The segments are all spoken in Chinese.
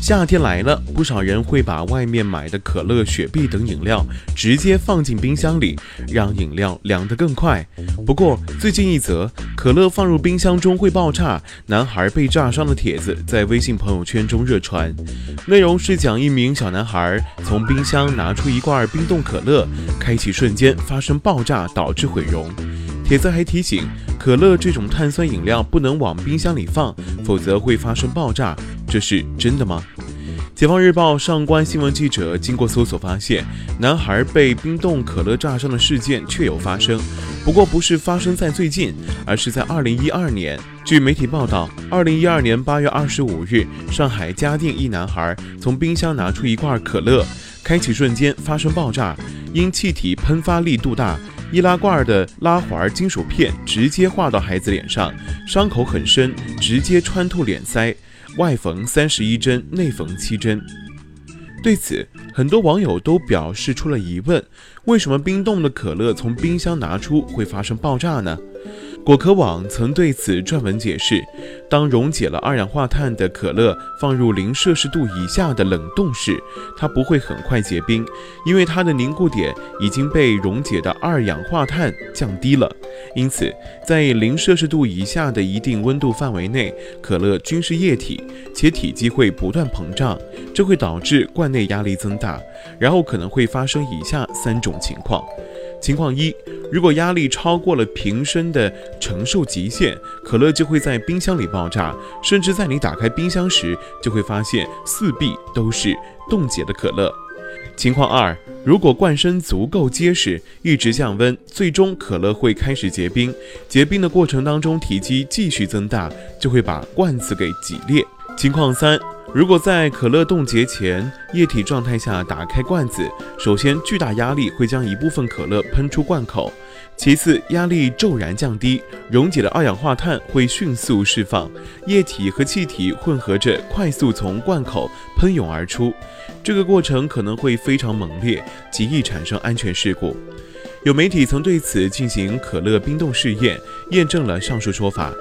夏天来了，不少人会把外面买的可乐、雪碧等饮料直接放进冰箱里，让饮料凉得更快。不过，最近一则可乐放入冰箱中会爆炸，男孩被炸伤的帖子在微信朋友圈中热传。内容是讲一名小男孩从冰箱拿出一罐冰冻可乐，开启瞬间发生爆炸，导致毁容。帖子还提醒，可乐这种碳酸饮料不能往冰箱里放，否则会发生爆炸。这是真的吗？解放日报上官新闻记者经过搜索发现，男孩被冰冻可乐炸伤的事件确有发生，不过不是发生在最近，而是在二零一二年。据媒体报道，二零一二年八月二十五日，上海嘉定一男孩从冰箱拿出一罐可乐，开启瞬间发生爆炸，因气体喷发力度大，易拉罐的拉环金属片直接划到孩子脸上，伤口很深，直接穿透脸腮。外缝三十一针，内缝七针。对此，很多网友都表示出了疑问：为什么冰冻的可乐从冰箱拿出会发生爆炸呢？果壳网曾对此撰文解释：当溶解了二氧化碳的可乐放入零摄氏度以下的冷冻室，它不会很快结冰，因为它的凝固点已经被溶解的二氧化碳降低了。因此，在零摄氏度以下的一定温度范围内，可乐均是液体，且体积会不断膨胀，这会导致罐内压力增大，然后可能会发生以下三种情况。情况一，如果压力超过了瓶身的承受极限，可乐就会在冰箱里爆炸，甚至在你打开冰箱时，就会发现四壁都是冻结的可乐。情况二，如果罐身足够结实，一直降温，最终可乐会开始结冰，结冰的过程当中体积继续增大，就会把罐子给挤裂。情况三。如果在可乐冻结前液体状态下打开罐子，首先巨大压力会将一部分可乐喷出罐口，其次压力骤然降低，溶解的二氧化碳会迅速释放，液体和气体混合着快速从罐口喷涌而出，这个过程可能会非常猛烈，极易产生安全事故。有媒体曾对此进行可乐冰冻试验，验证了上述说法。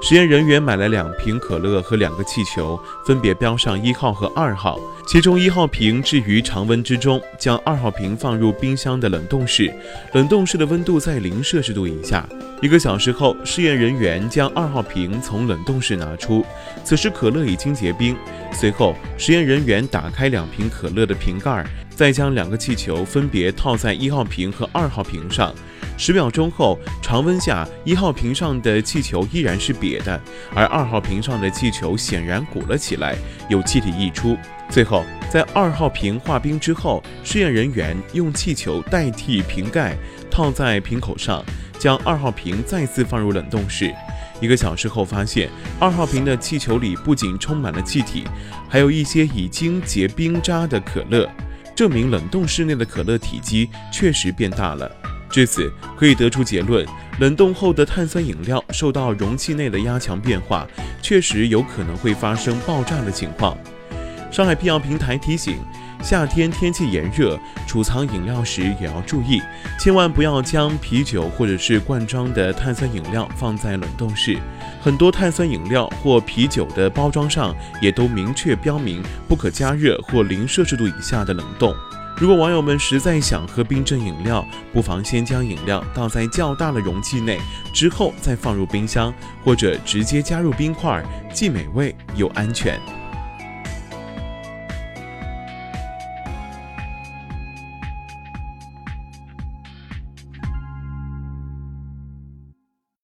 实验人员买了两瓶可乐和两个气球，分别标上一号和二号。其中一号瓶置于常温之中，将二号瓶放入冰箱的冷冻室，冷冻室的温度在零摄氏度以下。一个小时后，试验人员将二号瓶从冷冻室拿出，此时可乐已经结冰。随后，实验人员打开两瓶可乐的瓶盖，再将两个气球分别套在一号瓶和二号瓶上。十秒钟后，常温下，一号瓶上的气球依然是瘪的，而二号瓶上的气球显然鼓了起来，有气体溢出。最后，在二号瓶化冰之后，试验人员用气球代替瓶盖，套在瓶口上，将二号瓶再次放入冷冻室。一个小时后，发现二号瓶的气球里不仅充满了气体，还有一些已经结冰渣的可乐，证明冷冻室内的可乐体积确实变大了。至此可以得出结论：冷冻后的碳酸饮料受到容器内的压强变化，确实有可能会发生爆炸的情况。上海辟谣平台提醒：夏天天气炎热，储藏饮料时也要注意，千万不要将啤酒或者是罐装的碳酸饮料放在冷冻室。很多碳酸饮料或啤酒的包装上也都明确标明不可加热或零摄氏度以下的冷冻。如果网友们实在想喝冰镇饮料，不妨先将饮料倒在较大的容器内，之后再放入冰箱，或者直接加入冰块，既美味又安全。